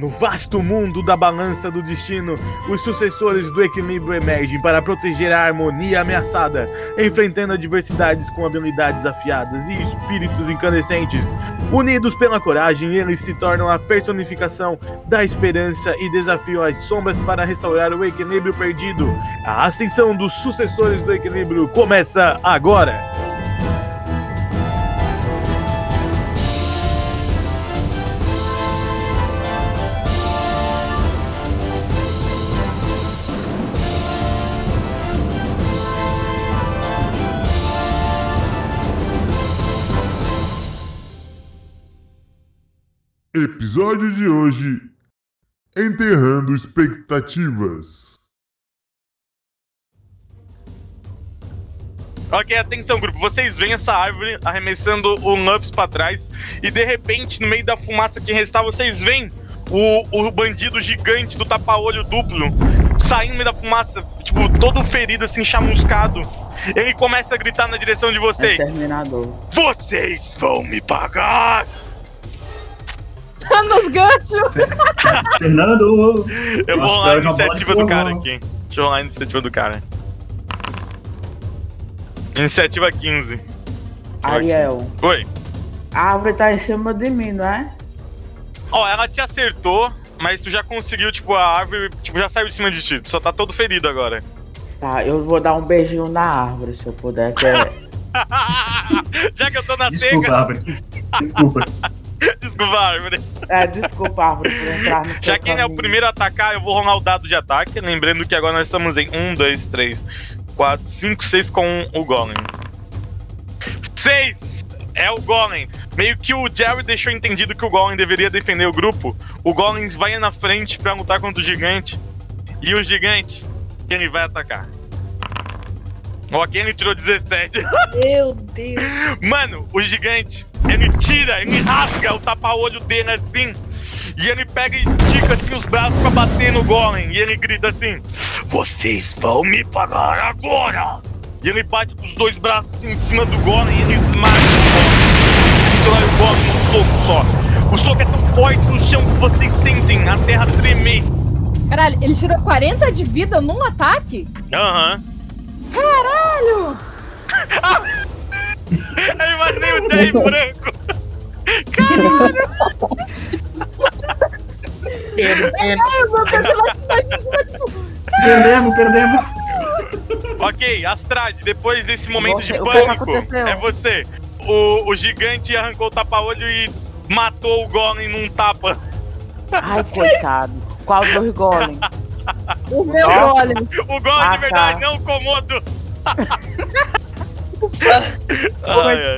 No vasto mundo da balança do destino, os sucessores do equilíbrio emergem para proteger a harmonia ameaçada, enfrentando adversidades com habilidades afiadas e espíritos incandescentes. Unidos pela coragem, eles se tornam a personificação da esperança e desafiam as sombras para restaurar o equilíbrio perdido. A ascensão dos sucessores do equilíbrio começa agora! Episódio de hoje: Enterrando expectativas. Ok, atenção, grupo. Vocês veem essa árvore arremessando o Nuffs pra trás e de repente, no meio da fumaça que resta, vocês veem o, o bandido gigante do tapa-olho duplo saindo no meio da fumaça, tipo, todo ferido, assim, chamuscado. Ele começa a gritar na direção de vocês: Exterminador. Vocês vão me pagar! Nos ganchos! Fernando! Eu vou rolar a iniciativa do cara aqui. Deixa eu rolar a iniciativa do cara. Iniciativa 15. Ariel, Oi. a árvore tá em cima de mim, não é? Ó, ela te acertou, mas tu já conseguiu, tipo, a árvore, tipo, já saiu de cima de ti. Tu só tá todo ferido agora. Tá, eu vou dar um beijinho na árvore, se eu puder, que é... já que eu tô na Desculpa, seca. Árvore. Desculpa. Desculpa, árvore. é, desculpa, árvore, por entrar no Já que ele é o primeiro a atacar, eu vou rolar o dado de ataque. Lembrando que agora nós estamos em 1, 2, 3, 4, 5, 6 com o Golem. 6! É o Golem. Meio que o Jerry deixou entendido que o Golem deveria defender o grupo. O Golem vai na frente pra lutar contra o gigante. E o gigante, ele vai atacar. Ok, ele tirou 17. Meu Deus. Mano, o gigante, ele tira, ele rasga o tapa-olho dele assim. E ele pega e estica assim os braços pra bater no golem. E ele grita assim: Vocês vão me pagar agora! E ele bate com os dois braços assim, em cima do golem e ele esmaga o golem. Destrói o golem num soco só. O soco é tão forte no chão que vocês sentem a terra tremer. Caralho, ele tirou 40 de vida num ataque? Aham. Caralho! Eu imaginei o Jay branco. Ai, o meu personagem tá em cima, tipo, Perdemos, perdemos. Ok, Astrad, depois desse momento de pânico, é você. O, o gigante arrancou o tapa-olho e matou o golem num tapa. Ai, coitado. Qual dos golem? o meu golem. O golem Ah, de verdade, tá. não o Komodo.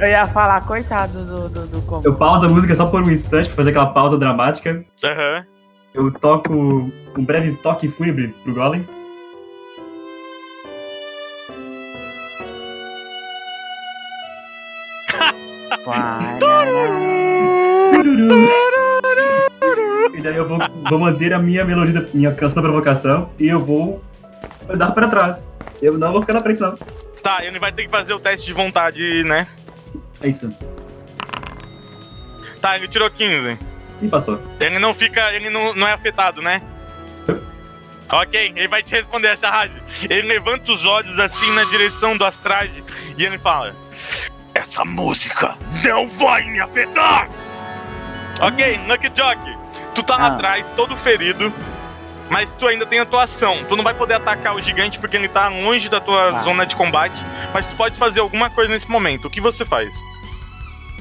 Eu ia falar, coitado do, do, do como. Eu pauso a música só por um instante pra fazer aquela pausa dramática. Aham. Eu toco um breve toque fúnebre pro Golem. E daí eu vou, vou manter a minha melodia, minha canção da provocação e eu vou andar pra trás. Eu não vou ficar na frente, não. Tá, ele vai ter que fazer o teste de vontade, né? É isso. Tá, ele tirou 15. E passou. Ele não fica. Ele não, não é afetado, né? Ok, ele vai te responder a charade. Ele levanta os olhos assim na direção do Astrad e ele fala: Essa música não vai me afetar! Ok, Lucky Jock, tu tá lá Ah. atrás, todo ferido, mas tu ainda tem a tua ação. Tu não vai poder atacar o gigante porque ele tá longe da tua Tá. zona de combate, mas tu pode fazer alguma coisa nesse momento. O que você faz?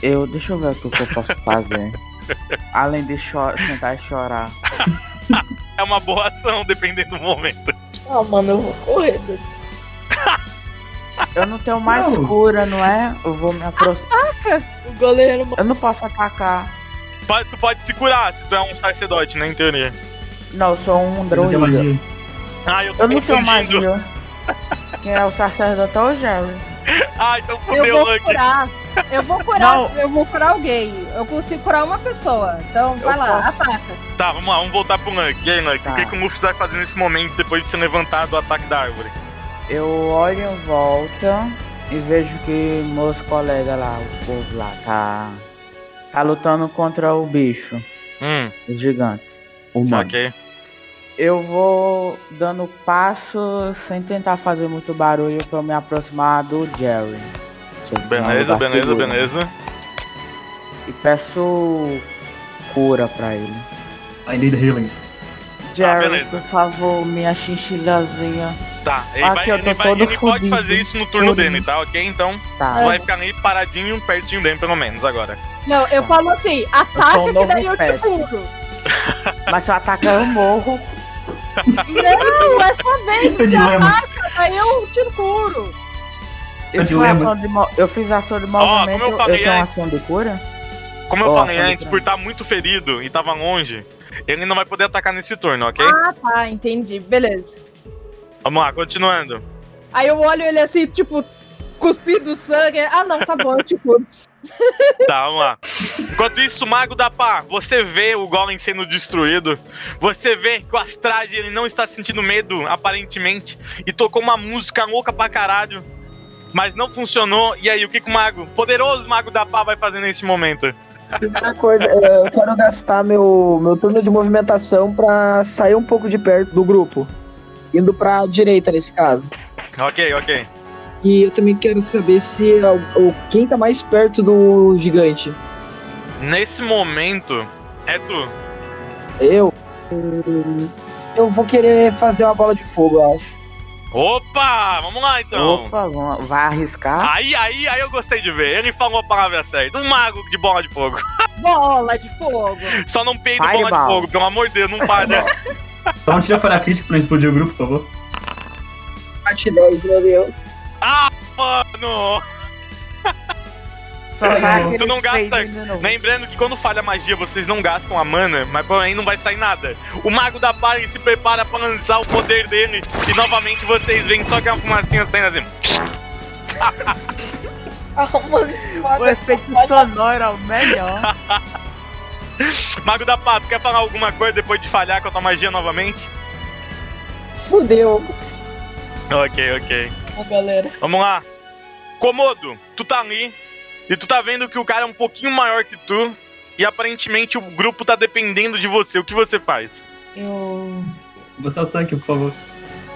Eu, deixa eu ver o que eu posso fazer. Além de sentar e chorar. É uma boa ação, dependendo do momento. Ah, mano, eu vou correr. daqui. Eu não tenho mais Não. cura, não é? Eu vou me aproximar. O goleiro Eu não posso atacar. Tu pode se curar se tu é um sacerdote, né, em teoria. Não, eu sou um Eu druida. magia. Ah, eu tô Eu não confundindo. magia. Quem é o sacerdote é o Jerry. Ah, então Eu fudeu, vou Lucky. curar. Eu vou curar. Não. Eu vou curar alguém. Eu consigo curar uma pessoa. Então, vai Eu lá, posso. ataca. Tá, vamos lá, vamos voltar pro Lucky. E aí, Lucky, Tá. o que, que o Mufis vai fazer nesse momento depois de ser levantado do ataque da árvore? Eu olho em volta e vejo que meus colegas lá, o povo lá, tá. Tá lutando contra o bicho, Hum, o gigante. Humano. Ok. Eu vou dando passo sem tentar fazer muito barulho pra eu me aproximar do Jerry. Beleza, beleza, seguro. beleza. E peço cura pra ele. I need healing. Jerry, beleza. por favor, minha chinchilhazinha. Tá, ele, Aqui, vai, eu ele, vai, ele pode fazer isso no turno dele, tá? Ok? Então, Tá. vai ficar ali paradinho, pertinho dele, pelo menos, agora. Não, eu falo assim, Eu ataca um que daí eu te curo. Mas se eu atacar, eu morro. Não, é sua vez, Que você dilema. ataca, daí eu te curo. Eu, Eu fiz lembro. ação de mo- eu fiz ação de como eu movimento, eu, falei tenho antes. ação de cura? Como eu Ó, falei antes, por estar muito ferido e tava longe, ele não vai poder atacar nesse turno, ok? Ah, tá, entendi. Beleza. Vamos lá, continuando. Aí eu olho ele assim, tipo, cuspindo sangue. Ah, não, tá bom, eu te curo. Tá, vamos lá. Enquanto isso, o Mago da Pá, você vê o Golem sendo destruído. Você vê que o Astrade ele não está sentindo medo, aparentemente. E tocou uma música louca pra caralho. Mas não funcionou. E aí, o que, que o Mago, poderoso Mago da Pá, vai fazer nesse momento? Primeira coisa, é, eu quero gastar meu, meu turno de movimentação pra sair um pouco de perto do grupo. Indo pra direita nesse caso. Ok, ok. E eu também quero saber se é o, quem tá mais perto do gigante. Nesse momento, é tu. Eu. Hum, Eu vou querer fazer uma bola de fogo, eu acho. Opa! Vamos lá então. Opa, vamos- vai arriscar? Aí, aí, aí eu gostei de ver. Ele falou a palavra certa. Um mago de bola de fogo. Bola de fogo. Só não peida bola de fogo, pelo amor de Deus, não falha. Só não tira falha crítica pra não explodir o grupo, por favor. Bate 10, meu Deus. Mano! Só Tu não gasta-. Lembrando que quando falha magia, vocês não gastam a mana, mas porém não vai sair nada. O Mago da ele se prepara pra lançar o poder dele. E novamente vocês veem só que é uma fumacinha saindo assim. Ah, O efeito sonoro é o melhor. Mago da Pá, tu quer falar alguma coisa depois de falhar com a tua magia novamente? Fudeu. Ok, ok. Galera. Vamos lá. Comodo, tu tá ali e tu tá vendo que o cara é um pouquinho maior que tu e aparentemente o grupo tá dependendo de você. O que você faz? Eu. Você é o tanque, por favor.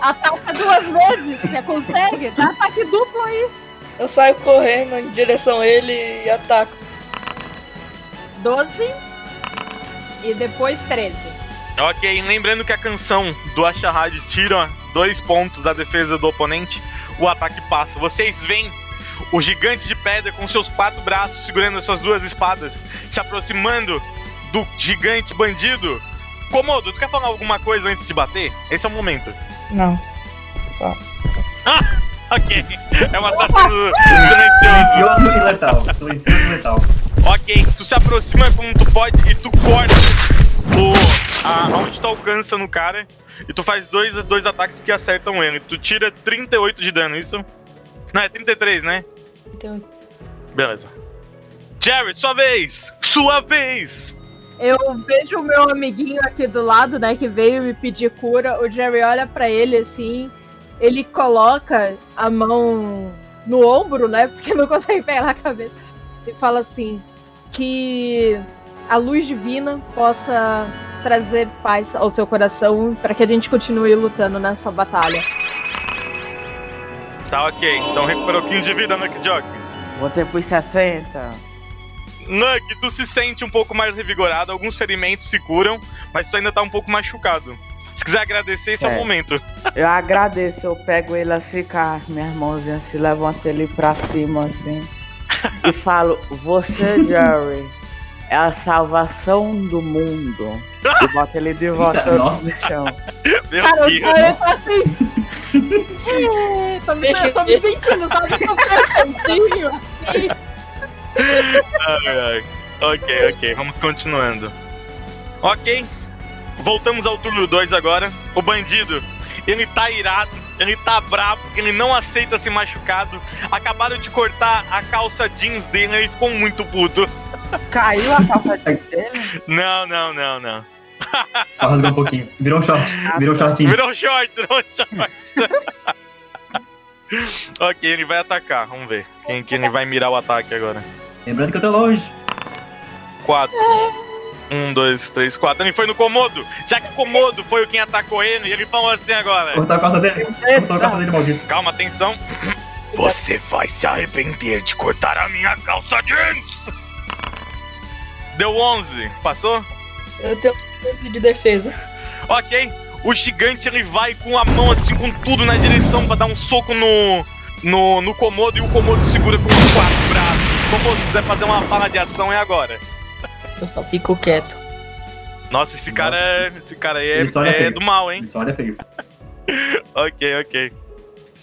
Ataca duas vezes, você consegue? Dá ataque duplo aí. Eu saio correndo em direção a ele e ataco. 12 e depois 13. Ok, lembrando que a canção do Ashahad tira dois pontos da defesa do oponente, o ataque passa. Vocês veem o gigante de pedra com seus quatro braços segurando essas duas espadas, se aproximando do gigante bandido. Comodo, tu quer falar alguma coisa antes de bater? Esse é o momento. Não. Só. Ok, é um assassino silencioso. Silencioso e letal. Silencioso e letal. Ok, tu se aproxima como tu pode e tu corta o, a, aonde tu alcança no cara e tu faz dois, dois ataques que acertam ele. Tu tira 38 de dano, isso? Não, é 33, né? Então, Beleza. Jerry, sua vez! Sua vez! Eu vejo o meu amiguinho aqui do lado, né, que veio me pedir cura. O Jerry olha pra ele assim, ele coloca a mão no ombro, né, porque não consegue pegar a cabeça, e fala assim: que a luz divina possa trazer paz ao seu coração para que a gente continue lutando nessa batalha. Tá ok, então recuperou 15 de vida, Nuck Jock. Voltei pros 60. Nuck, tu se sente um pouco mais revigorado, alguns ferimentos se curam, mas tu ainda tá um pouco machucado. Se quiser agradecer, esse é, o É. momento. Eu agradeço, eu pego ele assim com as minhas mãozinhas assim, levanto ele pra cima assim. e falo, você, Jerry, é a salvação do mundo. E boto ele de volta Eita, no chão. Meu Cara, Deus. eu tô assim. Tô, me, eu tô me sentindo, sabe? Cantinho, assim. Ai, ai. Ok, ok, vamos continuando. Ok, voltamos ao turno 2 agora. O bandido, ele tá irado, ele tá bravo, ele não aceita ser machucado. Acabaram de cortar a calça jeans dele, ele ficou muito puto. Caiu a calça dele? Não, não, não, não. Só rasgou um pouquinho. Virou um short. Virou um shortinho. Virou um short, virou um short. ok, ele vai atacar, vamos ver. Quem que ele vai mirar o ataque agora? Lembrando que eu tô longe. 4. Um, dois, três, quatro. Ele foi no Komodo. Já que o Komodo foi o quem atacou ele, ele falou assim agora. Cortar a calça dele. Cortar a calça dele, maldito. Calma, atenção. Você vai se arrepender de cortar a minha calça jeans. Deu 11. Passou? Eu tenho força de defesa. Ok. O gigante ele vai com a mão assim, com tudo na direção pra dar um soco no. No, no Komodo e o Komodo segura com os quatro braços. Komodo, se quiser fazer uma fala de ação, é agora. Eu só fico quieto. Nossa, esse cara é. Esse cara aí é, é feio. do mal, hein? Isso olha feio. Ok, ok.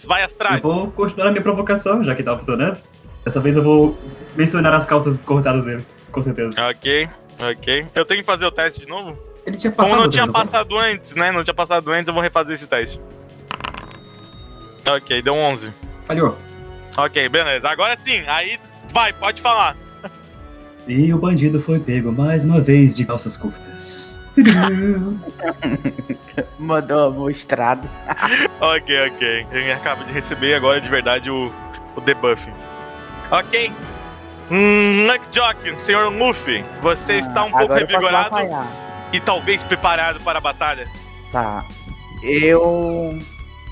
Vai Eu atrás. vou continuar a minha provocação, já que tá funcionando. Dessa vez eu vou mencionar as calças cortadas dele, com certeza. Ok, ok. Eu tenho que fazer o teste de novo? Ele tinha passado. Como não tinha não passado antes, né? Não tinha passado antes, eu vou refazer esse teste. Ok, deu 11. foi? Falhou. Ok, beleza. Agora sim, aí vai, pode falar. E o bandido foi pego mais uma vez de calças curtas. Mandou mostrado. Ok, ok. Ele acaba de receber agora de verdade o, o debuff. Ok. Hum, Luckjock, senhor Luffy, você está um pouco eu revigorado apanhar. e talvez preparado para a batalha. Tá. Eu.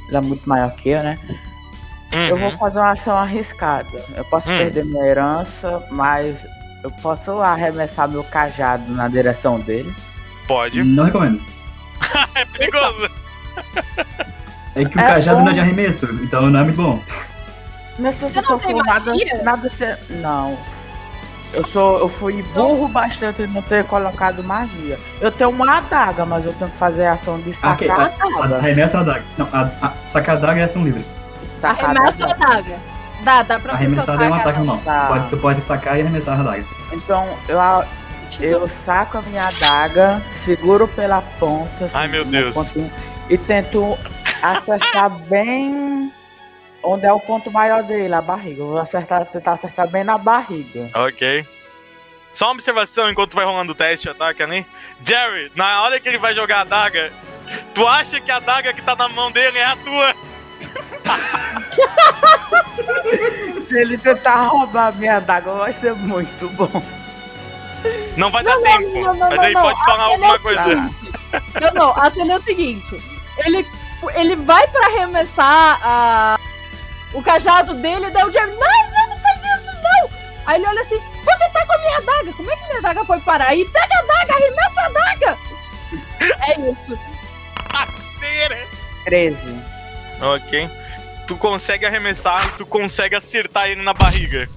Ele é muito maior que eu, né? Eu vou Uhum. fazer uma ação arriscada. Eu posso Hum. perder minha herança, mas eu posso arremessar meu cajado na direção dele. Pode. Não recomendo. É perigoso. É que o É cajado bom. não é de arremesso, então não é muito bom. Nessa Você não tem situação, nada, magia? nada se... Não. Eu sou. Eu fui burro bastante em não ter colocado magia. Eu tenho uma adaga, mas eu tenho que fazer a ação de Ah, sacar a A- adaga. Arremessa a adaga. Não, a, a, sacar a adaga é ação livre. Sacar Arremessa a adaga. Adaga. Dá, dá pra você Arremessada é um sacar. ataque normal. Tá. Pode, tu pode sacar e arremessar a adaga. Então eu, eu saco a minha adaga, seguro pela ponta. assim, Ai, meu Deus. pontinha, e tento acertar bem onde é o ponto maior dele, a barriga. Eu vou acertar, tentar acertar bem na barriga. Ok. Só uma observação enquanto vai rolando o teste de ataque ali. Jerry, na hora que ele vai jogar a daga, tu acha que a daga que tá na mão dele é a tua? Se ele tentar roubar a minha adaga, vai ser muito bom. Não vai dar Não, tempo. não, não, mas aí não, pode falar alguma é coisa. Não, não, a cena é o seguinte: ele, ele vai pra arremessar a, o cajado dele, daí o Jerry, não, não, não faz isso, não! Aí ele olha assim: você tá com a minha adaga, como é que minha adaga foi parar aí? Pega a adaga, arremessa a adaga! É isso. 13. Ok. Tu consegue arremessar e tu consegue acertar ele na barriga.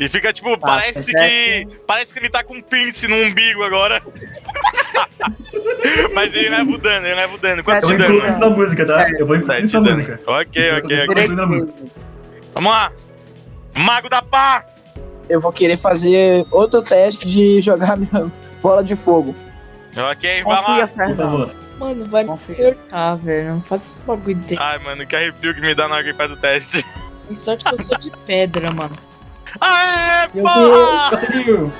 E fica tipo, parece tá que. Parece que ele tá com um pince no umbigo agora. Mas ele leva o dano, ele leva o dano. Quanto Eu de vou dano? incluir isso na música, tá? Eu vou incluir isso na dano. música. Ok, ok, ok. Tirei- na música. 13. Vamos lá. Mago da pá! Eu vou querer fazer outro teste de jogar minha bola de fogo. Ok, vai Confia, lá. Por favor. Mano, vai me acertar, velho. Não faz esse bagulho desse. Ai, mano, que arrepio que me dá na hora que faz o teste. Tem sorte que eu sou de pedra, mano. Aê, Meu porra! Conseguiu!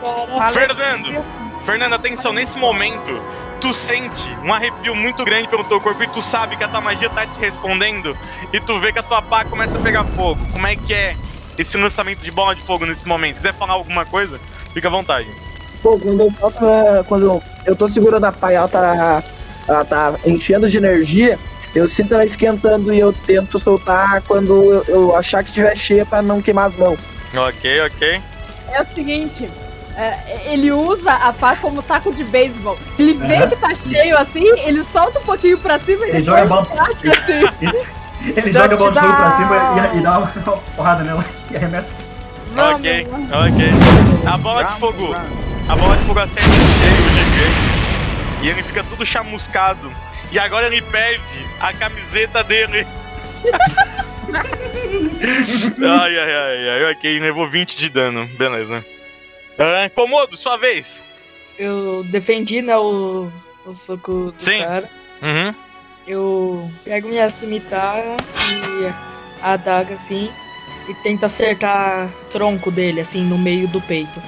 Fala- Fernando, Fernando, atenção, nesse momento, tu sente um arrepio muito grande pelo teu corpo e tu sabe que a tua magia tá te respondendo e tu vê que a tua pá começa a pegar fogo. Como é que é esse lançamento de bola de fogo nesse momento? Se quiser falar alguma coisa, fica à vontade. Pô, quando eu solto, é, quando eu tô segurando a pá e ela tá, ela tá enchendo de energia, eu sinto ela esquentando e eu tento soltar quando eu, eu achar que estiver cheia pra não queimar as mãos. Ok, ok. É o seguinte. é, ele usa a pá como taco de beisebol. Ele vê Aham. que tá cheio assim, ele solta um pouquinho pra cima e Ele depois joga a bola. bate assim. Ele joga a bola de fogo pra cima e, e dá uma, porrada nela e arremessa. Ok, ok. A bola de fogo. A bola de fogo acerta o cheio, gigante. E ele fica tudo chamuscado. E agora ele perde a camiseta dele. ai, ai, ai, ai. Ok, levou 20 de dano. Beleza. Ah, Komodo, sua vez. Eu defendi, né, o, o soco do Sim. cara. Uhum. Eu pego minha cimitarra e a adaga assim e tento acertar o tronco dele, assim, no meio do peito.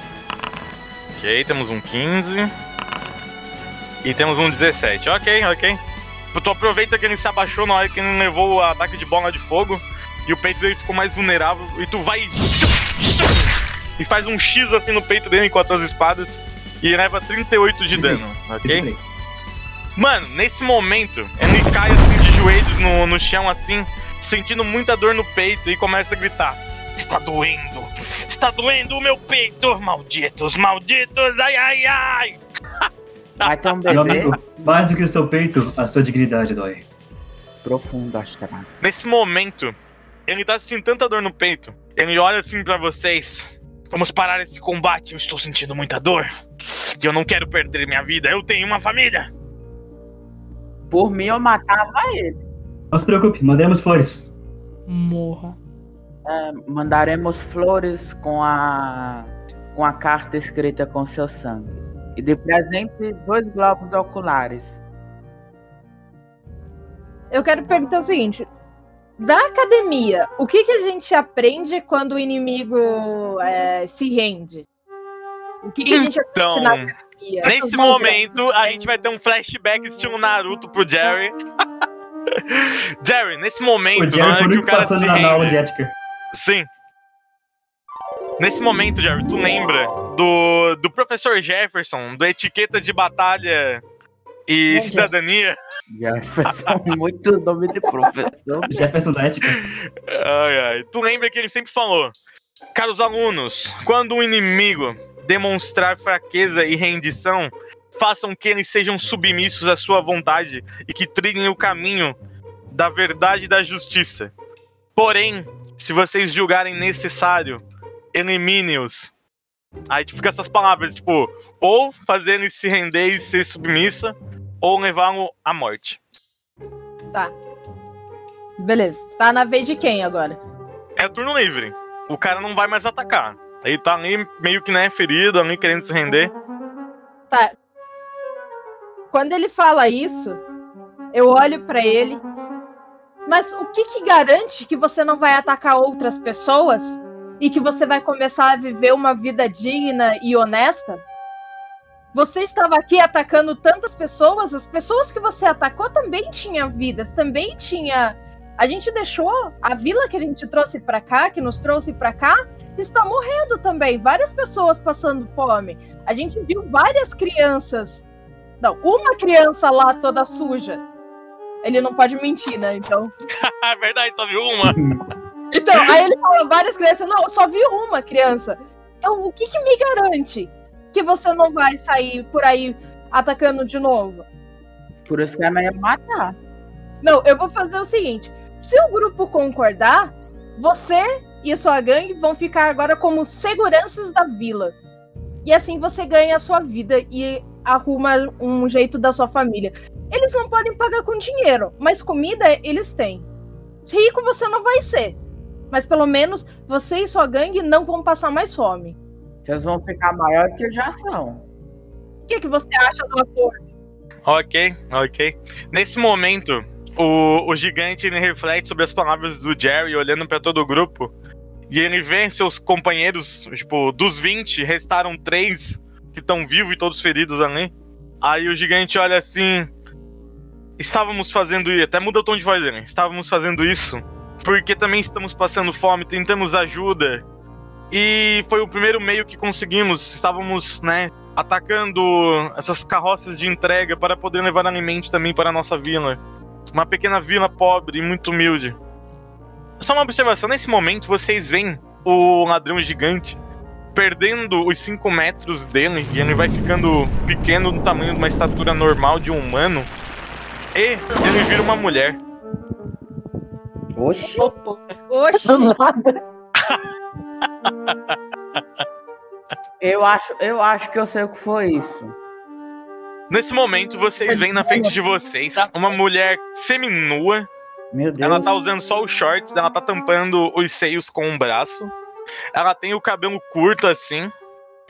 Ok, temos um 15. E temos um 17. Ok, ok. Tu aproveita que ele se abaixou na hora que ele levou o ataque de bola de fogo. E o peito dele ficou mais vulnerável. E tu vai. e faz um X assim no peito dele com as duas espadas e leva 38 de dano, ok? Mano, nesse momento, ele cai assim de joelhos no, no chão assim, sentindo muita dor no peito e começa a gritar: Está doendo! Está doendo o meu peito! Malditos, malditos! Ai, ai, ai! Vai ter um Meu bebê amigo, mais do que o seu peito, a sua dignidade dói. profundo, acho que. Nesse momento, ele tá sentindo tanta dor no peito. Ele olha assim pra vocês. Vamos parar esse combate. Eu estou sentindo muita dor. E eu não quero perder minha vida. Eu tenho uma família. Por mim, eu matava ele. Não se preocupe, mandaremos flores. Morra. É, mandaremos flores com a com a carta escrita com seu sangue. E de presente, dois globos oculares. Eu quero perguntar o seguinte: da academia, o que, que a gente aprende quando o inimigo é, se rende? O que, que a gente aprende na Então, academia? Nesse momento, a gente vai ter um flashback estilo Naruto pro Jerry. Jerry, nesse momento, O Jerry na hora que o cara se passando na aula de rende. Sim. Nesse momento, Jerry, tu lembra do, do professor Jefferson, do Etiqueta de Batalha e é Cidadania? Jefferson, muito nome de professor. Jefferson da ética. Ai, ai. Tu lembra que ele sempre falou: Caros alunos, quando um inimigo demonstrar fraqueza e rendição, façam que eles sejam submissos à sua vontade e que trilhem o caminho da verdade e da justiça. Porém, se vocês julgarem necessário, elimine-os. Aí fica essas palavras, tipo, ou fazer ele se render e ser submissa, ou levá-lo à morte. Beleza. Tá na vez de quem agora? É turno livre. O cara não vai mais atacar. Ele tá ali meio que né, ferido, ali querendo se render. Tá. Quando ele fala isso, eu olho pra ele. Mas o que que garante que você não vai atacar outras pessoas e que você vai começar a viver uma vida digna e honesta? Você estava aqui atacando tantas pessoas, as pessoas que você atacou também tinham vidas, também tinha. A gente deixou a vila que a gente trouxe pra cá, que nos trouxe pra cá, está morrendo também. Várias pessoas passando fome. A gente viu várias crianças. Não, uma criança lá toda suja. Ele não pode mentir, né? Então. É verdade, só viu uma. Então, aí ele fala várias crianças. Não, eu só vi uma criança. Então, o que, que me garante que você não vai sair por aí atacando de novo? Por isso que ela ia matar. Não, eu vou fazer o seguinte: se o grupo concordar, você e a sua gangue vão ficar agora como seguranças da vila. E assim você ganha a sua vida e arruma um jeito da sua família. Eles não podem pagar com dinheiro, mas comida eles têm. Rico você não vai ser. Mas pelo menos você e sua gangue não vão passar mais fome. Vocês vão ficar maior que já são. O que, que você acha do acordo? ok, ok. Nesse momento, o, o gigante ele reflete sobre as palavras do Jerry, olhando pra todo o grupo. E ele vê seus companheiros, tipo, dos 20, restaram três que estão vivos e todos feridos ali. Aí o gigante olha assim. Estávamos fazendo isso, até muda o tom de voz dele. Estávamos fazendo isso porque também estamos passando fome, tentamos ajuda. E foi o primeiro meio que conseguimos. Estávamos, né, atacando essas carroças de entrega para poder levar alimento também para a nossa vila. Uma pequena vila pobre e muito humilde. Só uma observação: nesse momento vocês veem o ladrão gigante perdendo os 5 metros dele e ele vai ficando pequeno no tamanho de uma estatura normal de um humano. E ele vira uma mulher. Oxi. Oxi! Eu acho, eu acho que eu sei o que foi isso. Nesse momento, vocês veem na frente de vocês uma mulher seminua. Meu Deus. Ela tá usando só os shorts, ela tá tampando os seios com um braço. Ela tem o cabelo curto assim.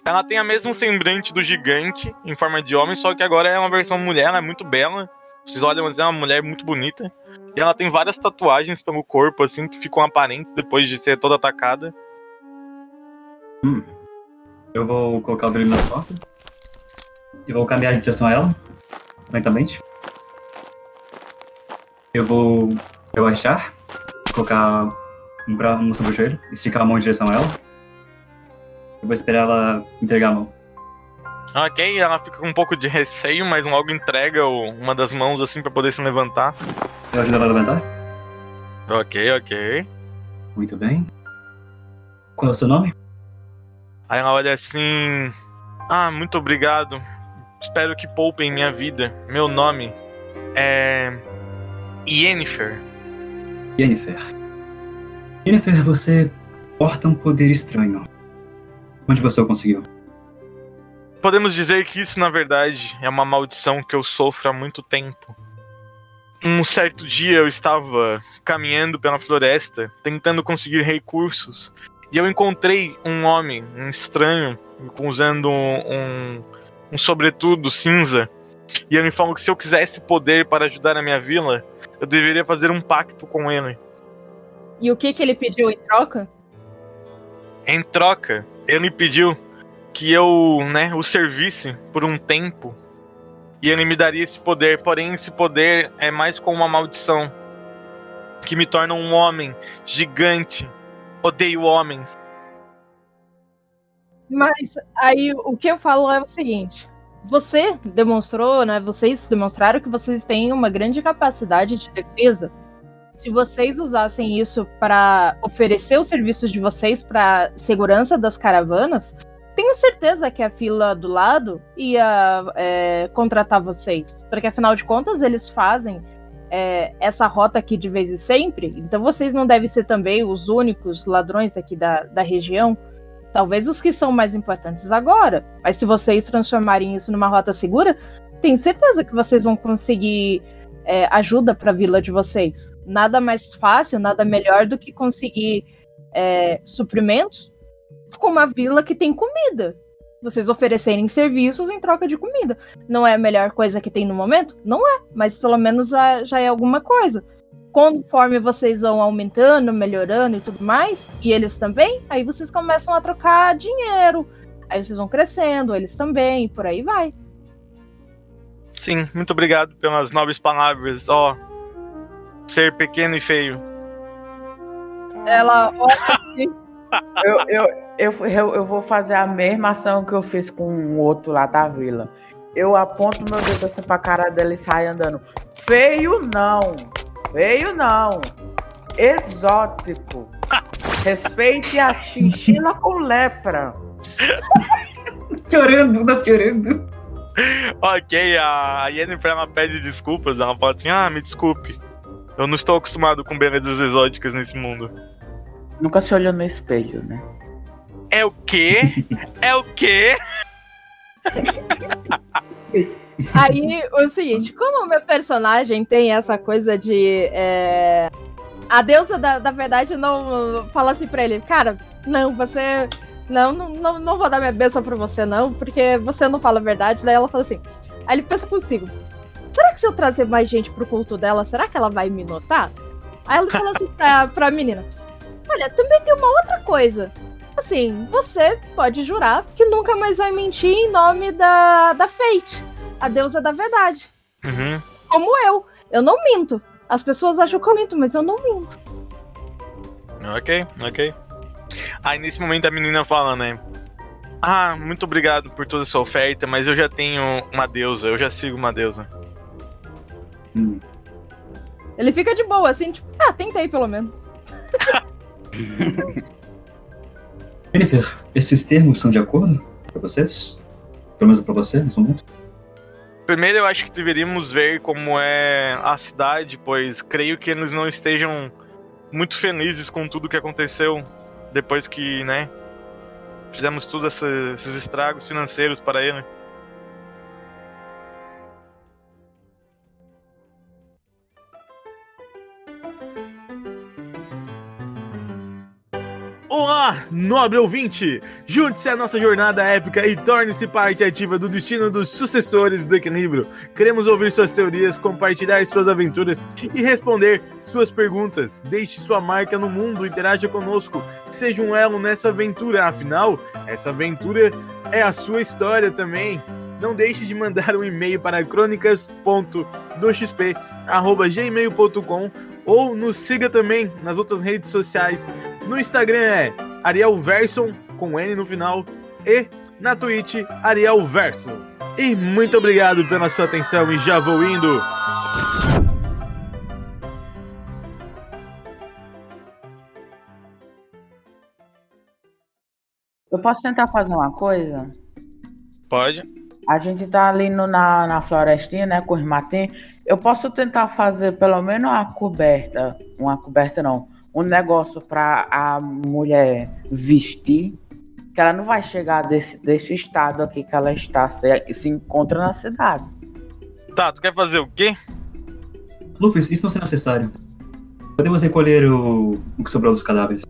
Ela tem a mesma semblante do gigante, em forma de homem, só que agora é uma versão mulher, ela é muito bela. Vocês olham, mas é uma mulher muito bonita. E ela tem várias tatuagens pelo corpo, assim, que ficam aparentes depois de ser toda atacada. Hum. Eu vou colocar o brilho nas costas. E vou caminhar em direção a ela. Lentamente. Eu vou relaxar. Colocar um braço sobre o joelho. Esticar a mão em direção a ela. Eu vou esperar ela entregar a mão. Ok, ela fica com um pouco de receio, mas logo entrega uma das mãos assim pra poder se levantar. Eu ajudo ela a levantar? Ok, ok. Muito bem. Qual é o seu nome? Aí ela olha assim. Ah, muito obrigado. Espero que poupem minha vida. Meu nome é. Yennefer. Yennefer. Yennefer, você porta um poder estranho. Onde você o conseguiu? Podemos dizer que isso, na verdade, é uma maldição que eu sofro há muito tempo. Um certo dia eu estava caminhando pela floresta, tentando conseguir recursos, e eu encontrei um homem, um estranho, usando um, um sobretudo cinza. E ele me falou que se eu quisesse poder para ajudar a minha vila, eu deveria fazer um pacto com ele. E o que que ele pediu em troca? Em troca, ele me pediu que eu, né, o servisse por um tempo. E ele me daria esse poder, porém esse poder é mais como uma maldição que me torna um homem gigante. Odeio homens. Mas aí o que eu falo é o seguinte: você demonstrou, né? Vocês demonstraram que vocês têm uma grande capacidade de defesa. Se vocês usassem isso para oferecer os serviços de vocês para segurança das caravanas, tenho certeza que a fila do lado ia é, contratar vocês, porque afinal de contas eles fazem é, essa rota aqui de vez em sempre. Então vocês não devem ser também os únicos ladrões aqui da, da região. Talvez os que são mais importantes agora. Mas se vocês transformarem isso numa rota segura, tenho certeza que vocês vão conseguir é, ajuda para a vila de vocês. Nada mais fácil, nada melhor do que conseguir é, suprimentos com uma vila que tem comida. Vocês oferecerem serviços em troca de comida. Não é a melhor coisa que tem no momento? Não é, mas pelo menos já, já é alguma coisa conforme vocês vão aumentando, melhorando e tudo mais, e eles também, aí vocês começam a trocar dinheiro. Aí vocês vão crescendo, eles também, e por aí vai. Sim, muito obrigado pelas nobres palavras. Ó, ser pequeno e feio. Ela olha assim, Eu, eu, eu, eu, eu vou fazer a mesma ação que eu fiz com o outro lá da vila. Eu aponto meu dedo assim pra cara dela e saio andando. Feio não! Feio não! Exótico! Respeite a chinchila com lepra! Piorando, tá piorando. Ok, a Yennefer ela pede desculpas. Ela fala assim: Ah, me desculpe. Eu não estou acostumado com belezas exóticas nesse mundo. Nunca se olhou no espelho, né? É o quê? É o quê? Aí, o seguinte, como o meu personagem tem essa coisa de. é, A deusa da, da verdade não fala assim pra ele, cara, não, você. Não, não, não, vou dar minha bênção pra você, não, porque você não fala a verdade. Daí ela fala assim. Aí ele pensa consigo. Será que se eu trazer mais gente pro culto dela, será que ela vai me notar? Aí ela fala assim pra, pra menina: Olha, também tem uma outra coisa. Assim, você pode jurar que nunca mais vai mentir em nome da, da Fate, a deusa da verdade. Uhum. Como eu. Eu não minto. As pessoas acham que eu minto, mas eu não minto. Ok, ok. Aí nesse momento a menina fala, né? Ah, muito obrigado por toda a sua oferta, mas eu já tenho uma deusa, eu já sigo uma deusa. Hum. Ele fica de boa, assim, tipo, ah, tentei pelo menos. Jennifer, esses termos são de acordo pra vocês? Pelo menos pra você, nesse momento? Primeiro eu acho que deveríamos ver como é a cidade, pois creio que eles não estejam muito felizes com tudo que aconteceu depois que, né, fizemos todos essa- esses estragos financeiros para ele. Nobre ouvinte! Junte-se à nossa jornada épica e torne-se parte ativa do destino dos sucessores do equilíbrio. Queremos ouvir suas teorias, compartilhar suas aventuras e responder suas perguntas. Deixe sua marca no mundo, interaja conosco, seja um elo nessa aventura. Afinal, essa aventura é a sua história também. Não deixe de mandar um e-mail para crônicas.doxp.gmail.com ou nos siga também nas outras redes sociais. No Instagram é Ariel Verson, com N no final, e na Twitch Ariel Verso. E muito obrigado pela sua atenção e já vou indo. Eu posso tentar fazer uma coisa? Pode. A gente tá ali no- na, na florestinha, né, com os matinhos. Eu posso tentar fazer pelo menos uma coberta. Uma coberta não. Um negócio pra a mulher vestir. Que ela não vai chegar desse, desse estado aqui que ela está. Se, se encontra na cidade. Tá, tu quer fazer o quê? Luffy, isso não é necessário. Podemos recolher o, o que sobrou dos cadáveres.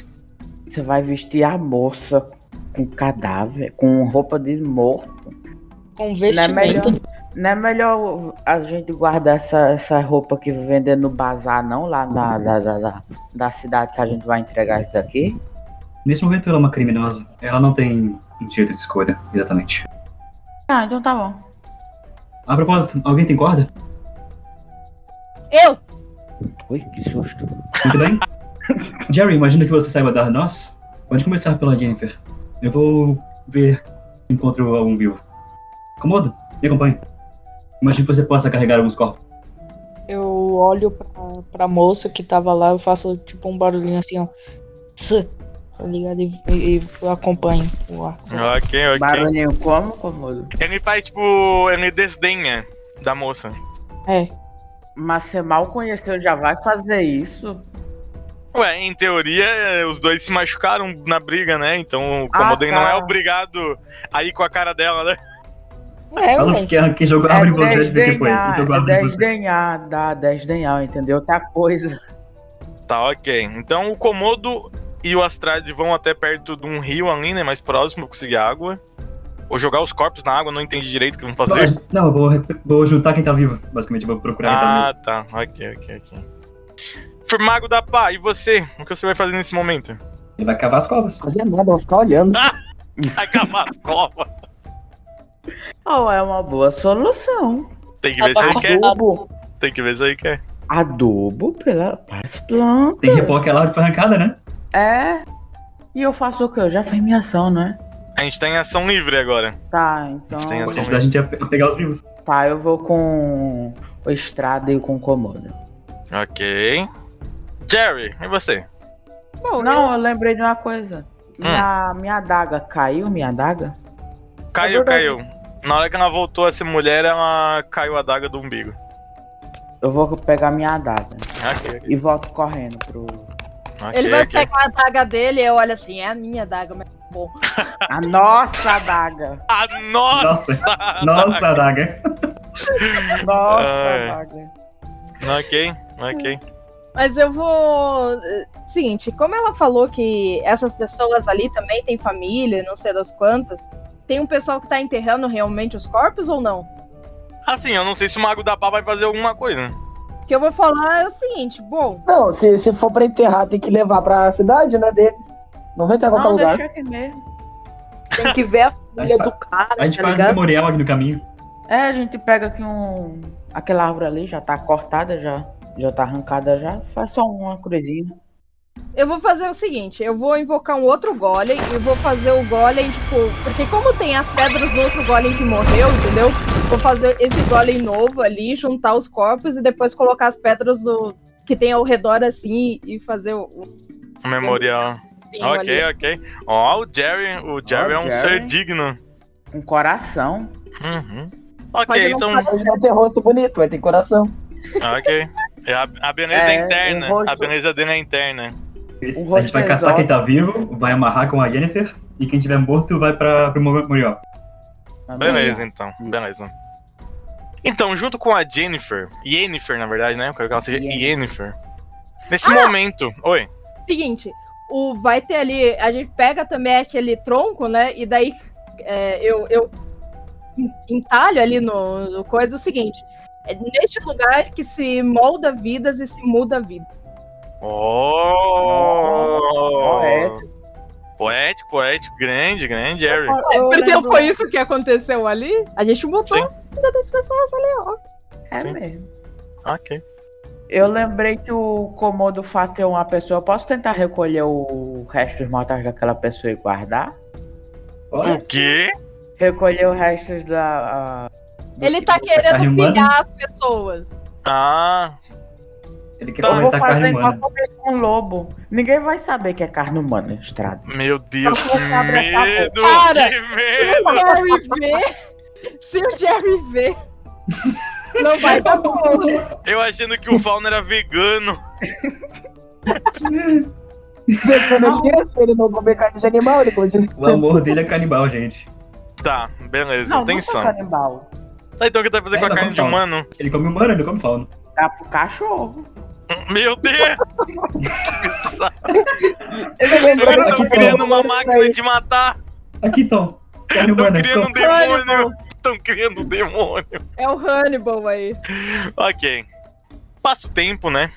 Você vai vestir a moça com cadáver, com roupa de morto. Com Não é melhor, vestimento. Não é melhor a gente guardar essa, essa roupa que vender no bazar, não? Lá na, da, da, da, da cidade que a gente vai entregar isso daqui? Nesse momento ela é uma criminosa. Ela não tem direito de escolha, exatamente. Ah, então tá bom. A propósito, alguém tem corda? Eu! Ui, que susto. Muito bem. Jerry, imagino que você saiba dar nós. Pode começar pela Jennifer. Eu vou ver se encontro algum vivo. Comodo, me acompanhe. Imagino que você possa carregar alguns corpos. Eu olho pra, pra moça que tava lá, eu faço tipo um barulhinho assim, ó. Tss, Tá ligado? E, e, e eu acompanho o. Ok, ok. Barulhinho como, Comodo? Ele faz tipo. Ele desdenha da moça. É. Mas você mal conheceu, já vai fazer isso? Ué, em teoria, os dois se machucaram na briga, né? Então o Ah, Comoden não tá. é obrigado a ir com a cara dela, né? É, Fala ué. que quem jogou É abre você, de que foi. desdenhar, Quem jogou é abre você. desdenhar, dá desdenhar, entendeu? Outra coisa. Tá, ok. Então o Komodo e o Astrad vão até perto de um rio ali, né? Mais próximo, conseguir água. Ou jogar os corpos na água, não entendi direito o que vão fazer. Não, eu vou, vou juntar quem tá vivo. Basicamente, vou procurar quem tá Ah, tá. Ok, ok, ok. Firmago da Pá, e você? O que você vai fazer nesse momento? vivo. Ele vai cavar as covas. Fazer nada, vou ficar olhando. Acabar as covas. Oh, é uma boa solução. Tem que ver se ele quer. Adubo. Tem que ver se ele quer. Adubo pela, para as plantas. Tem que repor aquela árvore arrancada, né? É. E eu faço o quê? Eu já fiz minha ação, né? A gente tá em ação livre agora. Tá, então. Tem Pode ação ajudar a gente a pe- a pegar os vivos. Tá, eu vou com o Estrada e com o Komodo. Ok. Jerry, e você? Bom, Não, eu lembrei de uma coisa. Minha, minha adaga caiu, minha adaga? Caiu, É caiu. Na hora que ela voltou a ser mulher, ela caiu a daga do umbigo. Eu vou pegar minha adaga Ok, ok. e volto correndo pro. Ele vai pegar a daga dele e eu olho assim, é a minha daga, mas bom. A nossa adaga! Ah, nossa! Nossa, nossa, adaga. Nossa Ai. adaga! ok, ok. Mas eu vou. eh, Seguinte, como ela falou que essas pessoas ali também têm família, não sei das quantas, tem um pessoal que tá enterrando realmente os corpos ou não? Assim, eu não sei se o Mago da Pá vai fazer alguma coisa. O que eu vou falar é o seguinte, bom, Não, se, se for pra enterrar, tem que levar pra cidade, né, deles. Não vai enterrar em qualquer Não, lugar. deixa aqui mesmo. Tem que ver a família A gente do cara, A gente tá faz um ligado? memorial aqui no caminho. É, a gente pega aqui um. Aquela árvore ali já tá cortada, já. Já tá arrancada já. Faz só uma cruzinha. Eu vou fazer o seguinte, eu vou invocar um outro golem e vou fazer o golem, tipo, porque como tem as pedras do outro golem que morreu, entendeu? Vou fazer esse golem novo ali, juntar os corpos e depois colocar as pedras do que tem ao redor assim e fazer o, o memorial. zinho Ok, ali. ok. Ó, o Jerry. O Jerry Ó, é um Jerry. ser digno. Um coração. Uhum. Ok, então. Mas vai ter rosto bonito, vai ter coração. Ok. É a, a beleza É, interna. A beleza dele é interna. Esse- O a gente vai catar quem tá vivo, vai amarrar com a Yennefer, e quem tiver morto vai pra, pro memorial. Tá Beleza, então. Beleza. Então, junto com a Jennifer, Yennefer, na verdade, né? Eu quero que ela seja Yennefer. Yennefer. Nesse momento. Oi. Seguinte, o vai ter ali, a gente pega também aquele tronco, né? E daí é, eu, eu entalho ali no, no coisa o seguinte. É neste lugar que se molda vidas e se muda vida. Oh! Poético. Poético, poético, grande, grande, Jerry. Eu Porque lembro- foi isso que aconteceu ali. A gente botou Sim. a vida das pessoas ali, ó. É Sim. mesmo. Ok. Eu lembrei que o Komodo Fato é uma pessoa. Eu posso tentar recolher o resto dos mortais daquela pessoa e guardar? Olha, O quê? Recolher os restos da. Ele tá querendo humana? pilhar as pessoas. Ah, ele quer Então, Eu vou fazer igual comer com um lobo. Ninguém vai saber que é carne humana, estrada. meu Deus, que essa medo! Cara, que Se medo! o Jerry vê. Se o Jerry vê. Não vai dar bom. Eu achando que o Fauna era vegano. Pensando se ele não comer carne de animal, ele continua. O amor dele é canibal, gente. Tá, beleza, Não, não atenção. sou canibal. Tá, então o que tá fazendo É, com a carne de humano? Ele come humano, ele come fauna. Dá pro cachorro. Meu Deus! Estão que criando uma máquina de matar! Aqui, Tom. Estão humana. criando um demônio! Estão criando um demônio! É o Hannibal aí. Ok. Passa o tempo, né?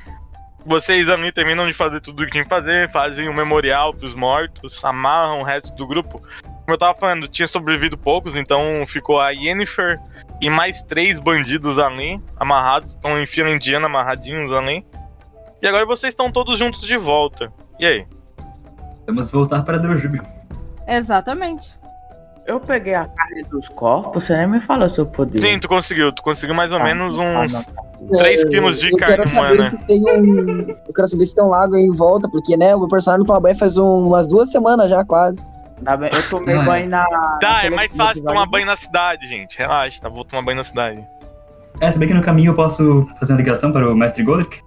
Vocês ali terminam de fazer tudo o que tem que fazer, fazem um memorial pros mortos, amarram o resto do grupo. Como eu tava falando, tinha sobrevivido poucos, então ficou a Yennefer e mais três bandidos ali, amarrados, estão em fila indiana amarradinhos ali. E agora vocês estão todos juntos de volta. E aí? Vamos voltar para Drojube. Exatamente. Eu peguei a carne dos corpos, você nem me falou seu poder. Sim, tu conseguiu, tu conseguiu mais ou Ah, menos ah, uns não. 3 quilos de eu carne quero saber humana. se tem um. Eu quero saber se tem um lago aí em volta, porque, né, o meu personagem não toma banho faz um- umas duas semanas já, quase. Bem, Eu tomei Ah, é. banho na. Tá, é naquele mais fácil tomar banho na cidade, gente. Relaxa, tá? Vou tomar banho na cidade. É, se bem que no caminho eu posso fazer uma ligação para o Mestre Godric.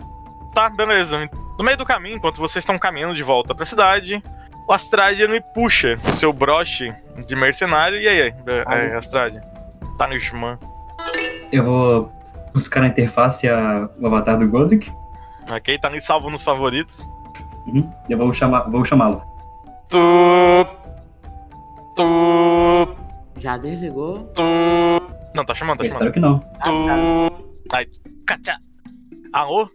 Tá, beleza. No meio do caminho, enquanto vocês estão caminhando de volta pra cidade, o Astrade me puxa o seu broche de mercenário. E aí, é, é, Astrade? Talismã. Eu vou buscar na interface a- o avatar do Godric. Ok, tá ali salvo nos favoritos. Uhum. Eu vou chamar, vou chamá-lo. Tu. Tu. Já desligou? Tu. Não, tá chamando, tá Eu espero chamando. que não. Tu. Ai, cacha. Alô?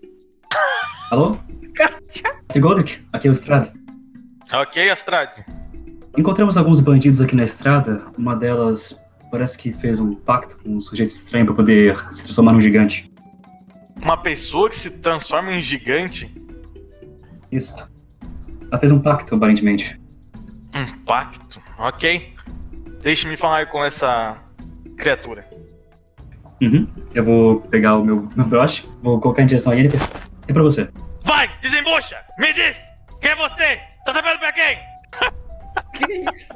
Alô? Godric, aqui é o Estrada. Ok, Astrade. Encontramos alguns bandidos aqui na estrada. Uma delas parece que fez um pacto com um sujeito estranho para poder se transformar num gigante. Uma pessoa que se transforma em gigante? Isso. Ela fez um pacto, aparentemente. Um pacto? Ok. Deixe-me falar com essa criatura. Uhum. Eu vou pegar o meu, meu broche, vou colocar em direção a Yennefer. É pra você. Vai, desembucha! Me diz! Quem é você? Tá trabalhando pra quem? Que isso?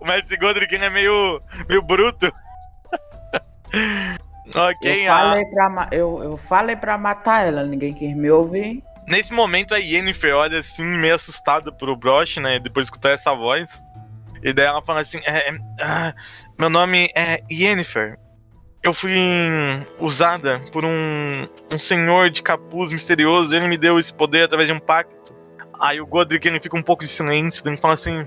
O mestre Godric é meio, meio bruto. ok, Eu ah, falei, pra, ma- eu, eu falei pra matar ela, ninguém quis me ouvir. nesse momento a Yennefer olha assim, meio assustada pro broche, né? Depois de escutar essa voz. E daí ela fala assim: é, é, ah, Meu nome é Yennefer. Eu fui usada por um, um senhor de capuz misterioso. Ele me deu esse poder através de um pacto. Aí o Godric ele fica um pouco de silêncio. Ele fala assim: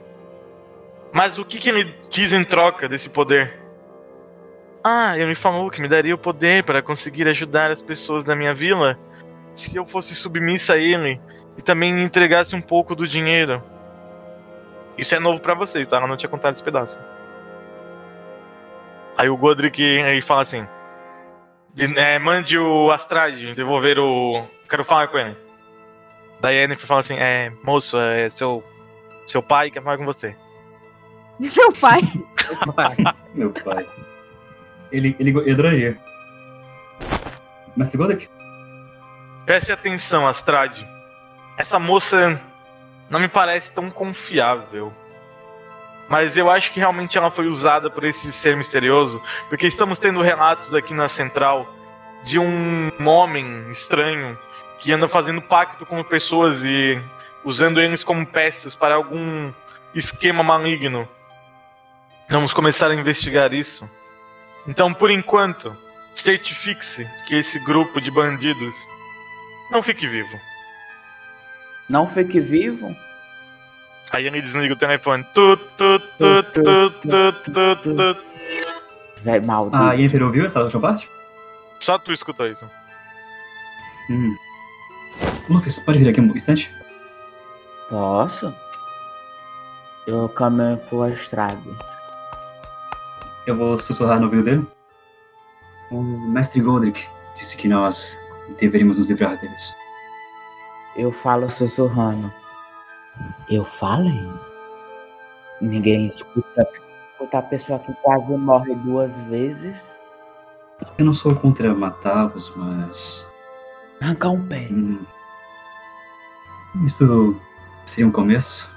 Mas o que, que ele diz em troca desse poder? Ah, ele me falou que me daria o poder para conseguir ajudar as pessoas da minha vila se eu fosse submissa a ele e também me entregasse um pouco do dinheiro. Isso é novo pra vocês, tá? Eu não tinha contado esse pedaço. Aí o Godric aí fala assim: é, mande o Astrade devolver o. Quero falar com ele. Daí a Yennefer fala assim: é, moço, é seu. Seu pai quer falar com você. Seu pai. Meu pai. Ele, ele, ele adoraria. Mestre Godric? Preste atenção, Astrade. Essa moça não me parece tão confiável. Mas eu acho que realmente ela foi usada por esse ser misterioso, porque estamos tendo relatos aqui na central de um homem estranho que anda fazendo pacto com pessoas e usando eles como peças para algum esquema maligno. Vamos começar a investigar isso. Então, por enquanto, certifique-se que esse grupo de bandidos não fique vivo. Não fique vivo? Aí ele desliga o telefone. Tu, tu, tu, tu, tu, tu, tu. Véi, maldito. A Yennefer ouviu essa última parte? Só tu escutou isso. Hum. Lucas, pode vir aqui um instante? Posso? Eu caminho por estrada. Eu vou sussurrar no ouvido dele. O mestre Godric disse que nós deveríamos nos livrar deles. Eu falo sussurrando. Eu falei? Ninguém escuta, escuta a pessoa que quase morre duas vezes. Eu não sou contra matá-los, mas. Arrancar um pé. hum, Isso seria um começo.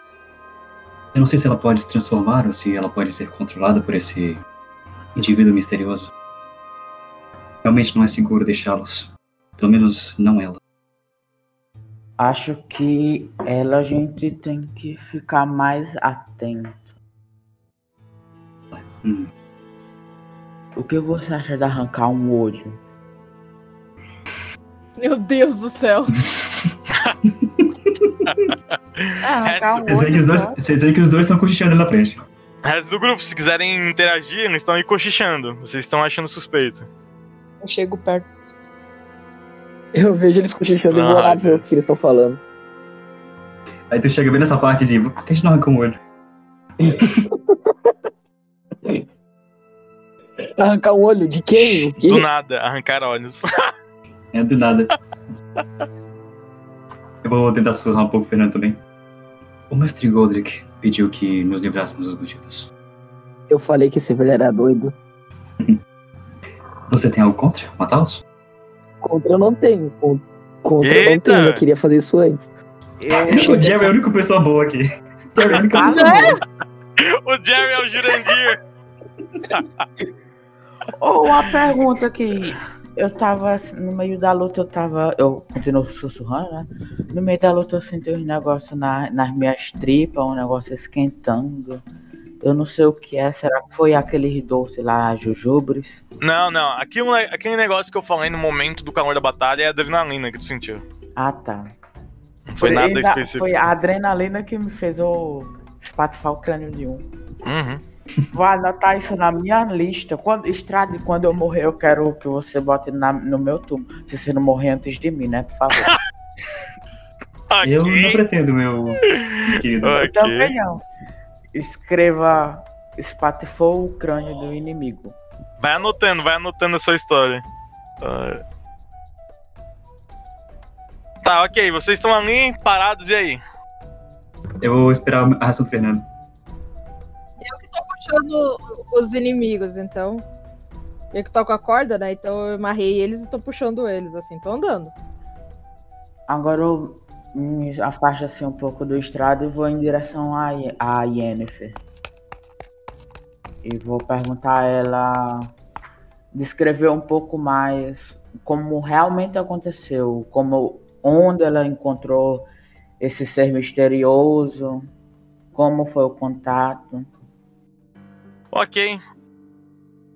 Eu não sei se ela pode se transformar ou se ela pode ser controlada por esse indivíduo misterioso. Realmente não é seguro deixá-los. Pelo menos não ela. Acho que ela a gente tem que ficar mais atento. Hum. O que você acha de arrancar um olho? Meu Deus do céu. Arrancar um Vocês veem que os dois, só. vocês veem que os dois estão cochichando na frente. Resto do grupo, se quiserem interagir, eles estão aí cochichando. Vocês estão achando suspeito. Eu chego perto. Eu vejo eles cochichando Ai, ver o que eles estão falando. Aí tu chega bem nessa parte de. Por que a gente não arranca um olho? Arrancar um olho de quem? O quê? Do nada, arrancar olhos. É do nada. Eu vou tentar sussurrar um pouco o Fernando também. O mestre Goldrick pediu que nos livrássemos dos bandidos. Eu falei que esse velho era doido. Você tem algo contra matá-los? Contra eu não tenho. Con- Contra eu não Eita! tenho. Eu queria fazer isso antes. O Jerry é a única pessoa boa aqui. Jerry é a única Ah, pessoa boa. o Jerry é o Jurandir. Ou uma pergunta que eu tava assim, no meio da luta, eu tava. Eu continuo sussurrando, né? No meio da luta eu senti uns negócios na, nas minhas tripas, um negócio esquentando. Eu não sei o que é. Será que foi aquele doce lá, jujubres? Não, não. Aquilo, aquele negócio que eu falei no momento do calor da batalha é a adrenalina que tu sentiu. Ah, tá. Não foi nada Ainda- específico. Foi a adrenalina que me fez eu espatifar o crânio de um. Uhum. Vou anotar isso na minha lista. Quando, Estrade, quando eu morrer, eu quero que você bote na- no meu túmulo. Se você não morrer antes de mim, né? Por favor. Eu não pretendo, meu querido. Ok. Eu também não. Escreva espatifou o crânio do inimigo. Vai anotando, vai anotando a sua história. Ah. Tá, ok. Vocês estão ali parados e aí? Eu vou esperar a reação do Fernando. Eu que tô puxando os inimigos, então. Eu que tô com a corda, né? Então eu amarrei eles e tô puxando eles, assim, tô andando. Agora eu me afasto assim um pouco do estrado e vou em direção a, a Yennefer. E vou perguntar a ela descrever um pouco mais como realmente aconteceu, como onde ela encontrou esse ser misterioso, como foi o contato. Ok.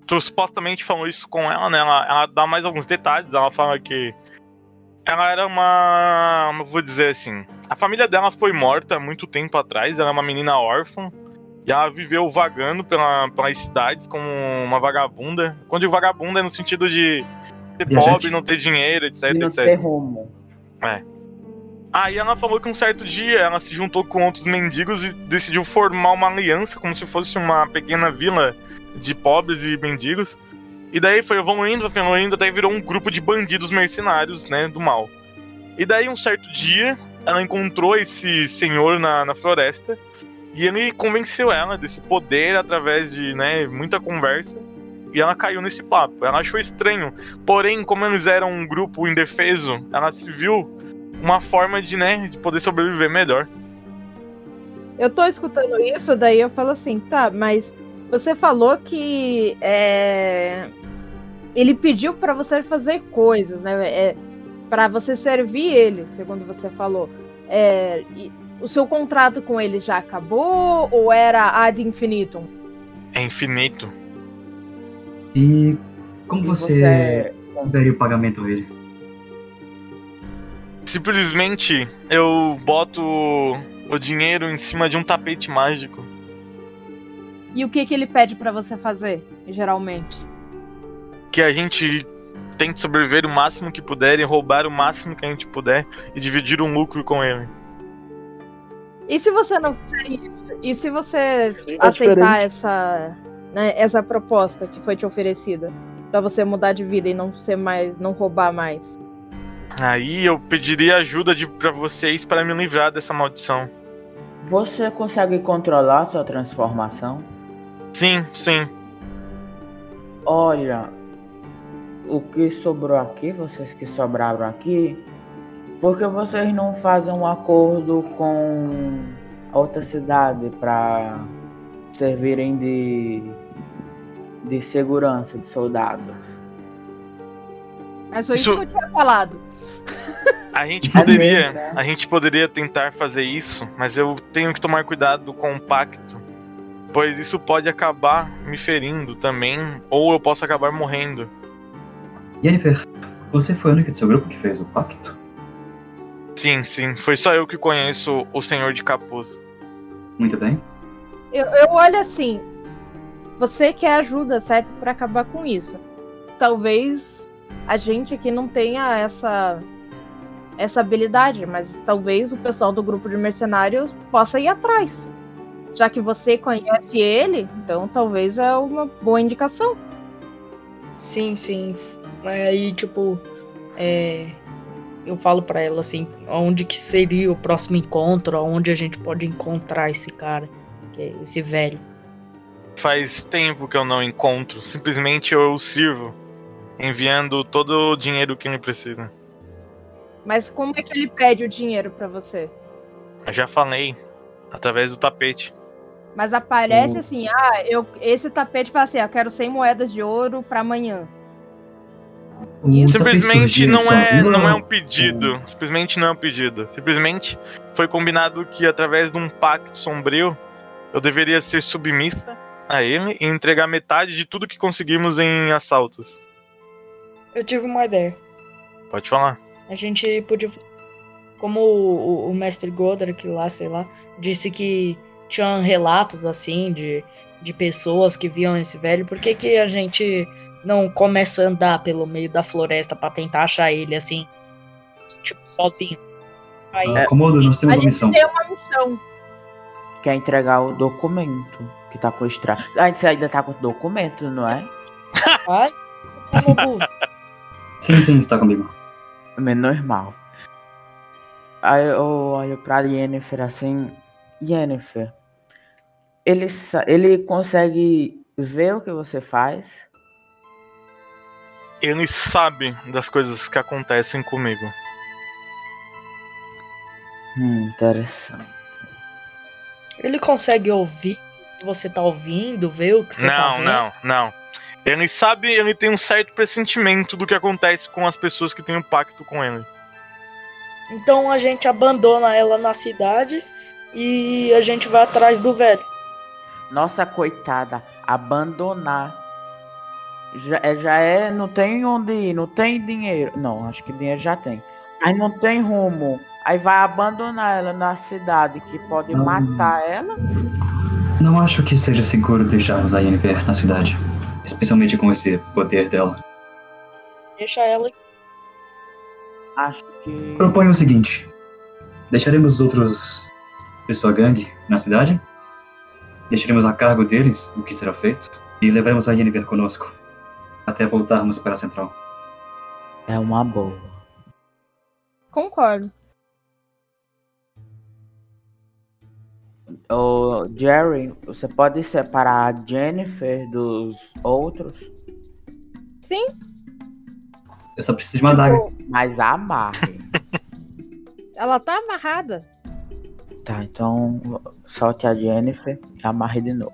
Tu supostamente falou isso com ela, né? Ela, ela dá mais alguns detalhes. Ela fala que ela era uma. Vou dizer assim? A família dela foi morta há muito tempo atrás. Ela é uma menina órfã. E ela viveu vagando pela, pelas cidades como uma vagabunda. Quando digo vagabunda é no sentido de ser Viajante. pobre, não ter dinheiro, etc, E não etc. ter rumo. Aí ela falou que um certo dia ela se juntou com outros mendigos e decidiu formar uma aliança, como se fosse uma pequena vila de pobres e mendigos. E daí foi evoluindo, evoluindo, até virou um grupo de bandidos mercenários, né, do mal. E daí um certo dia ela encontrou esse senhor na, na floresta e ele convenceu ela desse poder através de, né, muita conversa. E ela caiu nesse papo. Ela achou estranho. Porém, como eles eram um grupo indefeso, ela se viu uma forma de, né, de poder sobreviver melhor. Eu tô escutando isso, daí eu falo assim, tá, mas você falou que é, ele pediu pra você fazer coisas, né? É, para você servir ele, segundo você falou. É, e o seu contrato com ele já acabou ou era ad infinitum? É infinito. E como E você, daria o pagamento a ele? Simplesmente eu boto o dinheiro em cima de um tapete mágico. E o que que ele pede pra você fazer, geralmente? Que a gente tente sobreviver o máximo que puder e roubar o máximo que a gente puder e dividir um lucro com ele. E se você não fizer isso? E se você É aceitar diferente. essa, né, essa proposta que foi te oferecida Pra você mudar de vida e não ser mais, não roubar mais? Aí eu pediria ajuda de para vocês para me livrar dessa maldição. Você consegue controlar sua transformação? Sim, sim. Olha, o que sobrou aqui, vocês que sobraram aqui, por que vocês não fazem um acordo com a outra cidade para servirem de, de segurança de soldados? Mas foi isso, Isso- que eu tinha falado. A gente poderia, mesmo, né? a gente poderia tentar fazer isso, mas eu tenho que tomar cuidado com o pacto, pois isso pode acabar me ferindo também, ou eu posso acabar morrendo. Yennefer, você foi a única do seu grupo que fez o pacto? Sim, sim, foi só eu que conheço o Senhor de Capuz. Muito bem. Eu, eu olho assim. Você quer ajuda, certo? Pra acabar com isso. Talvez a gente aqui não tenha essa essa habilidade, mas talvez o pessoal do grupo de mercenários possa ir atrás. Já que você conhece ele, então talvez é uma boa indicação. Sim, sim. Mas aí, tipo, é, eu falo pra ela assim, onde que seria o próximo encontro, onde a gente pode encontrar esse cara, que é esse velho. Faz tempo que eu não encontro, simplesmente eu sirvo, enviando todo o dinheiro que ele precisa. Mas como é que ele pede o dinheiro pra você? Eu já falei, através do tapete. Mas aparece Hum. assim, ah, eu esse tapete fala assim, ah, eu quero 100 moedas de ouro pra amanhã. O Isso. tapete Simplesmente não é, não é um pedido. Simplesmente não é um pedido. Simplesmente foi combinado que através de um pacto sombrio eu deveria ser submissa a ele e entregar metade de tudo que conseguimos em assaltos. Eu tive uma ideia. Pode falar. A gente podia. Como o, o, o mestre Godric lá, sei lá, disse que tinham relatos assim de, de pessoas que viam esse velho, por que, que a gente não começa a andar pelo meio da floresta pra tentar achar ele assim? Tipo, sozinho. Aí, Ah, Komodo, nós A temos uma gente missão. tem uma missão. Quer entregar o documento que tá com o extra. A gente ainda tá com o documento, não é? burro. Sim, sim, está comigo. Menos mal. Aí eu olho pra Yennefer assim. Yennefer, ele, sa- ele consegue ver o que você faz? Ele sabe das coisas que acontecem comigo. Hum, interessante. Ele consegue ouvir o que você tá ouvindo, ver o que você tá Não, não, não. Ele sabe, ele tem um certo pressentimento do que acontece com as pessoas que têm um pacto com ele. Então a gente abandona ela na cidade e a gente vai atrás do velho. Nossa, coitada, abandonar. Já, é- já é, não tem onde ir, não tem dinheiro. Não, acho que dinheiro já tem. Aí não tem rumo. Aí vai abandonar ela na cidade que pode Hum. matar ela. Não acho que seja seguro deixarmos a Yennefer na cidade. Especialmente com esse poder dela. Deixa ela. Acho que. Proponho o seguinte: deixaremos os outros de sua gangue na cidade, deixaremos a cargo deles o que será feito e levaremos a Yennefer conosco até voltarmos para a central. É uma boa. Concordo. Ô, Jerry, você pode separar a Jennifer dos outros, Sim. Eu só preciso de uma. Tipo, mas amarre. ela tá amarrada. Tá, então solte a Jennifer e amarre de novo.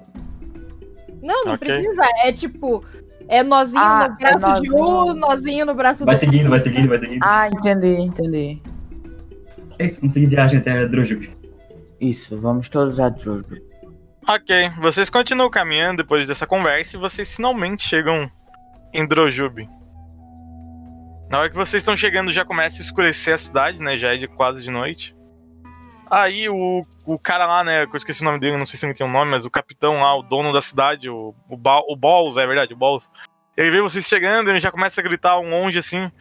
Não, não Ok. precisa. É tipo, é nozinho Ah, no braço é de um, nozinho. nozinho no braço Vai do seguindo, vai seguindo, vai seguindo. Ah, entendi, entendi. É isso, vamos seguir viagem até Drojub. Isso, vamos todos a Druid. Ok, vocês continuam caminhando depois dessa conversa e vocês finalmente chegam em Drojub. Na hora que vocês estão chegando já começa a escurecer a cidade, né? Já é de quase de noite. Aí o, o cara lá, né? Eu esqueci o nome dele, não sei se ele tem um nome, mas o capitão lá, o dono da cidade, o, o, ba o Balls, é verdade, o Balls. Ele vê vocês chegando e ele já começa a gritar um longe assim: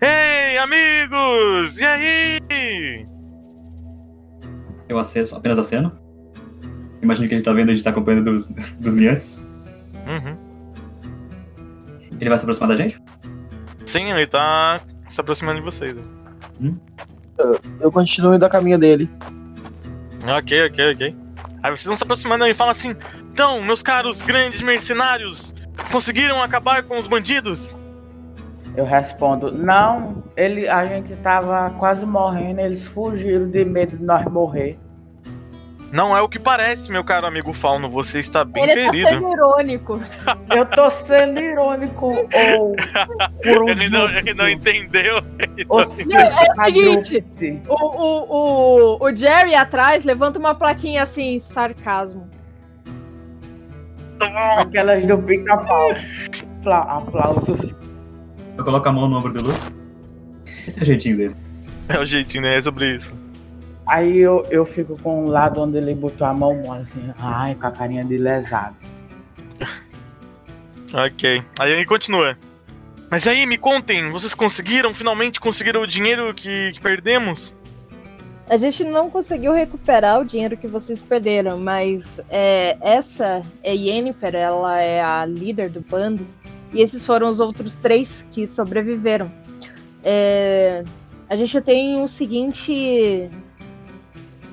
Ei, amigos! E aí? Eu aceno, apenas aceno. Imagino que a gente tá vendo, a gente tá acompanhando dos, dos miantes. Uhum. Ele vai se aproximar da gente? Sim, ele tá se aproximando de vocês. Eu continuo indo a caminho dele. Ok, ok, ok. Aí vocês vão se aproximando e falam assim: Então, meus caros grandes mercenários, conseguiram acabar com os bandidos? Eu respondo, não, ele, a gente tava quase morrendo, eles fugiram de medo de nós morrer. Não é o que parece, meu caro amigo Fauno, você está bem Ele tá ferido. sendo irônico. Eu tô sendo irônico ou por um Ele não, ele não entendeu. ou Não, é o seguinte. quadrúpede. O, o, o, o Jerry atrás levanta uma plaquinha assim, sarcasmo. Aquelas do pica-pau. Apla- Aplausos. Eu coloco a mão no ombro do Lu. Esse é o jeitinho dele. É o jeitinho, né? É sobre isso. Aí eu, eu fico com o lado onde ele botou a mão mole, assim, ai, com a carinha de lesado. Ok. Aí ele continua. Mas aí, me contem, vocês conseguiram? Finalmente conseguiram o dinheiro que, que perdemos? A gente não conseguiu recuperar o dinheiro que vocês perderam, mas é, essa é Yennefer, ela é a líder do bando, e esses foram os outros três que sobreviveram. É, a gente tem o seguinte.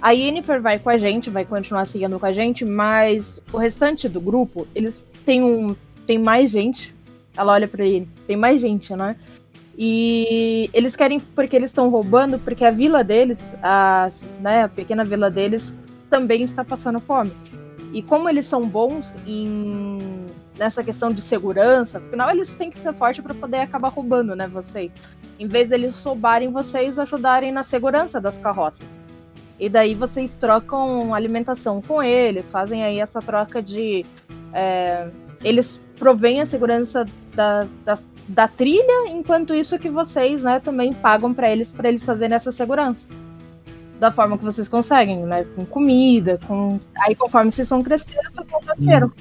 A Yennefer vai com a gente, vai continuar seguindo com a gente, mas o restante do grupo, eles têm um. Tem mais gente. Ela olha pra ele, tem mais gente, né? E eles querem, porque eles estão roubando, porque a vila deles, a, né, a pequena vila deles, também está passando fome. E como eles são bons em nessa questão de segurança, afinal eles têm que ser fortes para poder acabar roubando, né, vocês. Em vez deles roubarem vocês, ajudarem na segurança das carroças. E daí vocês trocam alimentação com eles, fazem aí essa troca de. é, eles provêm a segurança da, da, da trilha, enquanto isso que vocês, né, também pagam para eles para eles fazerem essa segurança. Da forma que vocês conseguem, né? Com comida, com. Aí conforme vocês vão crescendo, vocês vão ter dinheiro.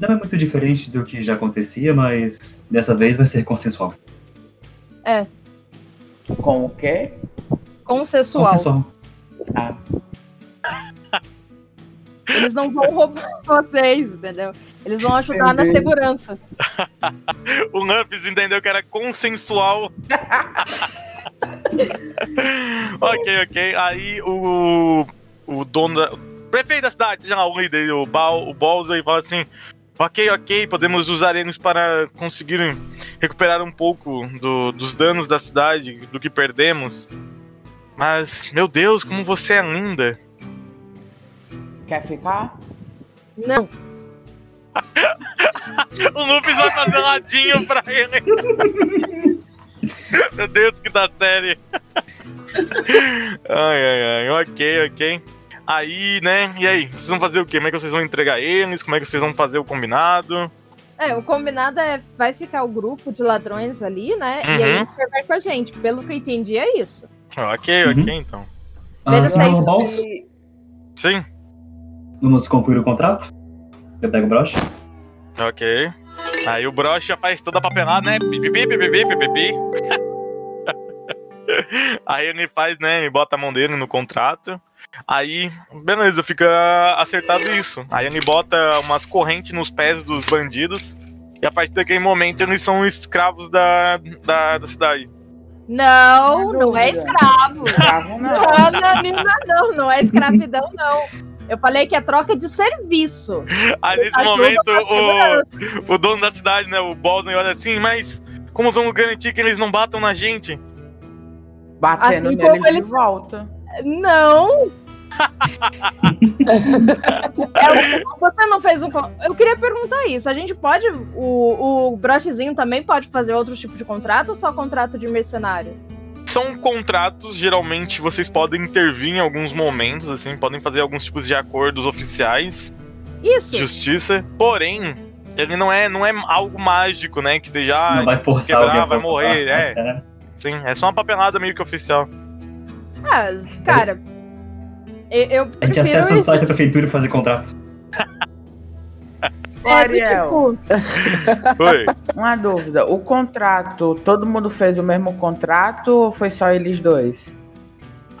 Não é muito diferente do que já acontecia, mas dessa vez vai ser consensual. Com o quê? Consensual. Consensual. Ah, Eles não vão roubar vocês, entendeu? Eles vão ajudar na Entendi. segurança. O Nups entendeu que era consensual. ok, ok. Aí o. O dono da. O prefeito da cidade, já, o líder, o, Bal, o Bowser, fala assim. Ok, ok, podemos usar eles para conseguir recuperar um pouco do- dos danos da cidade, do que perdemos. Mas, meu Deus, como você é linda. quer ficar? Não. O Luffy vai fazer ladinho pra ele. Meu Deus, que da série. Ai, ai, ai. Ok, ok. Aí, né? E aí? Vocês vão fazer o quê? Como é que vocês vão entregar eles? Como é que vocês vão fazer o combinado? É, o combinado é vai ficar o grupo de ladrões ali, né? E aí Uhum. você vai com a gente. Pelo que eu entendi, é isso. Ok, Uhum. ok, então. Veja Ah, se no isso bolso, E- Sim, vamos concluir o contrato. Eu pego o broche. ok. Aí o broche já faz toda a papelada, né? Pipipi, pipipi, pipipi. Aí ele faz, né? Ele bota a mão dele no contrato. Aí, beleza, fica acertado isso. Aí ele bota umas correntes nos pés dos bandidos. E a partir daquele momento eles são escravos da, da, da cidade. Não, Não é não é escravo. Escravo não. Não, não, não, não, não é escravidão, não. Eu falei que é troca de serviço. Aí nesse Ajuda momento o, o dono da cidade, né, o Boston, olha assim, mas como vamos garantir que eles não batam na gente? Batendo Assim neles como de eles- volta. Não. É, você não fez um. Eu queria perguntar isso. A gente pode. O, o brochezinho também pode fazer outro tipo de contrato ou só contrato de mercenário? São contratos, geralmente vocês podem intervir em alguns momentos, assim, podem fazer alguns tipos de acordos oficiais, Isso. de justiça, porém, ele não é, não é algo mágico, né, que seja, ah, não vai forçar quebrar, vai morrer, é, sim, é só uma papelada meio que oficial. Ah, cara. Eu, eu A gente acessa o isso. site da prefeitura e fazer contrato. É, Ariel. tipo, Oi. Uma dúvida, o contrato, todo mundo fez o mesmo contrato ou foi só eles dois?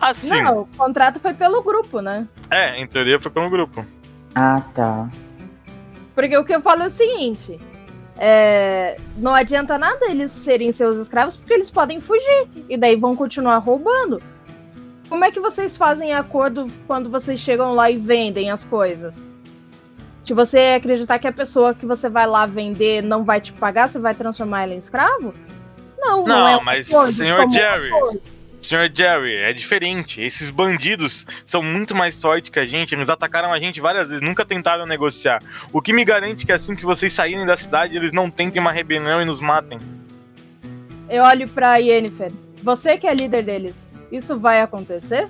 Assim, não, o contrato foi pelo grupo, né? é, em teoria foi pelo grupo. Ah, tá. Porque o que eu falo é o seguinte: é, não adianta nada eles serem seus escravos, porque eles podem fugir. E daí vão continuar roubando. Como é que vocês fazem acordo quando vocês chegam lá e vendem as coisas? Se você acreditar que a pessoa que você vai lá vender não vai te pagar, você vai transformar ela em escravo? Não, não, Não, é um mas, acordo, senhor um Jerry. Senhor Jerry, é diferente. Esses bandidos são muito mais fortes que a gente. Eles atacaram a gente várias vezes, nunca tentaram negociar. O que me garante que assim que vocês saírem da cidade, eles não tentem uma rebelião e nos matem. Eu olho pra Yennefer. Você que é líder deles, isso vai acontecer?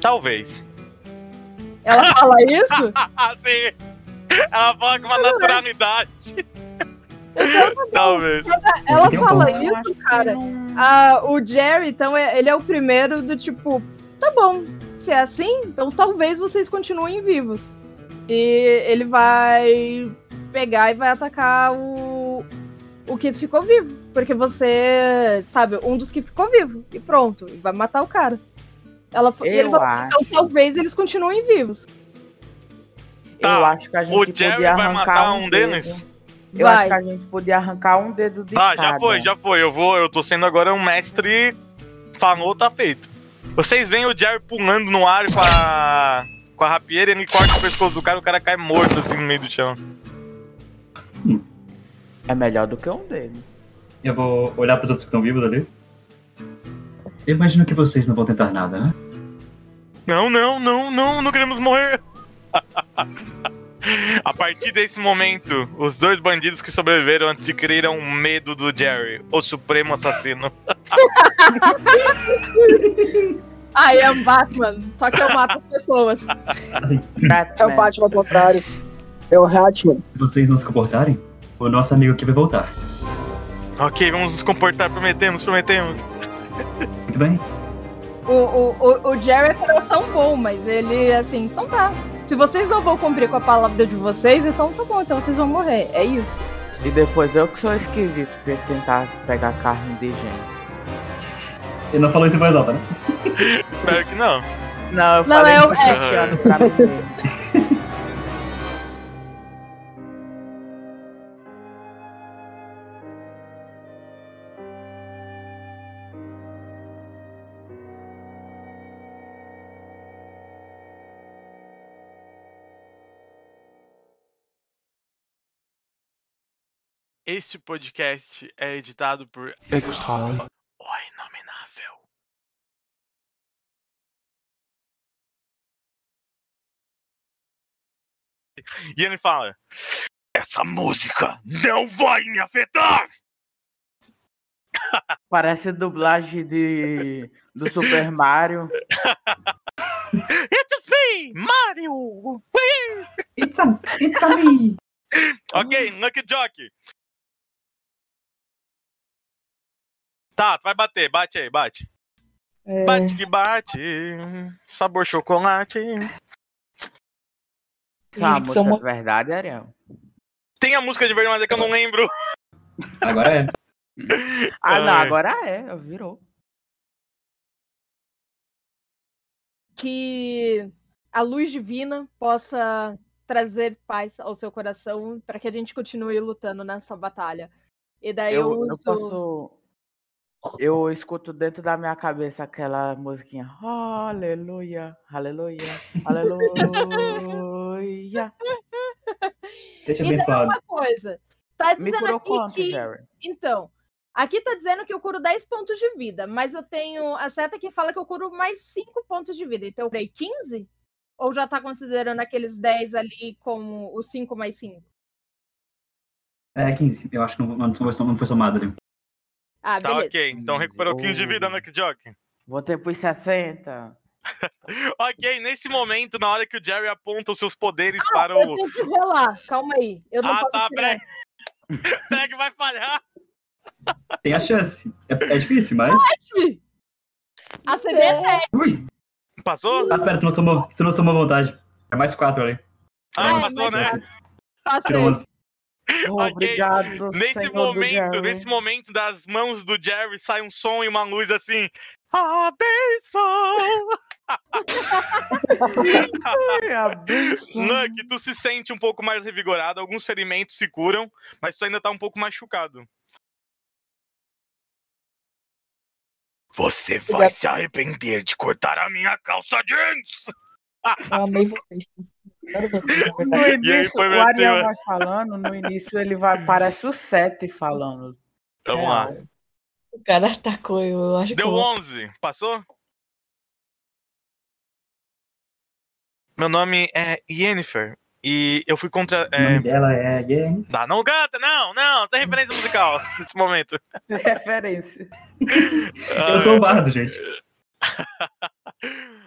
Talvez. Ela fala isso? Sim. Ela fala com uma naturalidade. Talvez. Ela um fala isso, cara. Ah, o Jerry, então, é- ele é o primeiro do tipo, tá bom, se é assim, então talvez vocês continuem vivos. E ele vai pegar e vai atacar o, o que ficou vivo. Porque você, sabe, um dos que ficou vivo. E pronto, e vai matar o cara. Ela, fa- e ele Eu fala, então talvez eles continuem vivos. Tá, Eu acho que a gente O Jerry podia vai arrancar matar um um dedo. deles? Eu Vai. acho que a gente podia arrancar um dedo de Tá, cada. já foi, já foi. Eu vou, eu tô sendo agora um mestre. Falou, tá feito. Vocês veem o Jerry pulando no ar com a. com a rapieira e ele corta o pescoço do cara, o cara cai morto assim no meio do chão. É melhor do que um dedo. Eu vou olhar pros outros que estão vivos ali. Eu imagino que vocês não vão tentar nada, né? Não, não, não, não, não queremos morrer. A partir desse momento, os dois bandidos que sobreviveram adquiriram medo do Jerry, o supremo assassino. Ah, é um Batman, só que eu mato as pessoas. Assim, É o Batman ao contrário. É o Hatman. se vocês não se comportarem, o nosso amigo aqui vai voltar. Ok, vamos nos comportar, prometemos, prometemos. Muito bem? O, o, o, o Jerry é coração bom, mas ele, assim, então tá. Se vocês não vão cumprir com a palavra de vocês, então tá bom, então vocês vão morrer. É isso. E depois eu que sou esquisito pra tentar pegar carne de gente. Ele não falou isso em voz alta, né? Espero que não. Não, eu Não, falei é o- isso Este podcast é editado por O Inominável. E ele fala: Essa música não vai me afetar! Parece dublagem de do Super Mario. It's me, Mario! It's a, it's a me! Ok, Lucky Jockey. Tá, vai bater, bate aí, bate. É, Bate que bate. Sabor chocolate. É são música de verdade, Ariel? Tem a música de verdade, mas é que eu não lembro. Agora é. Ah, não, Ai. agora é, virou. Que a luz divina possa trazer paz ao seu coração para que a gente continue lutando nessa batalha. E daí eu, Eu, eu uso. posso. Eu escuto dentro da minha cabeça aquela musiquinha. Aleluia, aleluia, aleluia. Deixa E daí abençoado. uma coisa. Tá dizendo aqui quanto, que. Jerry? Então, aqui tá dizendo que eu curo 10 pontos de vida, mas eu tenho a seta que fala que eu curo mais 5 pontos de vida. Então eu curei 15? Ou já tá considerando aqueles 10 ali como os 5 mais 5? É 15. Eu acho que não, não, foi, não foi somado ali. Ah, Tá beleza. ok, então recuperou 15 de vida, Lucky Jockey. Vou ter pros 60. Ok, nesse momento, na hora que o Jerry aponta os seus poderes para Eu o. tenho que rolar, calma aí. Eu não Ah, posso tá, peraí. Será que vai falhar? Tem a chance. É, é difícil, mas. A CD é 7. Ui! Passou? Ah, pera, tu não somou, tu não somou vontade. É mais 4 ali. Ah, É, passou, né? Passei. Tirou 11. Obrigado, Nesse Senhor momento, nesse momento das mãos do Jerry sai um som e uma luz assim. A benção! Ai, a benção. Luck, tu se sente um pouco mais revigorado, alguns ferimentos se curam, mas tu ainda tá um pouco machucado. Você vai se arrepender de cortar a minha calça jeans! Eu amei vocês. No. E aí início, foi o Ariel vai falando, no início ele vai, parece o Sete falando. Vamos É, lá. O cara atacou eu, acho que Deu eu- 11, passou? Meu nome é Yennefer e eu fui contra. O É... nome dela é Yen. Não, não canta, não, não, tem referência musical nesse momento. Referência. Eu sou o bardo, gente.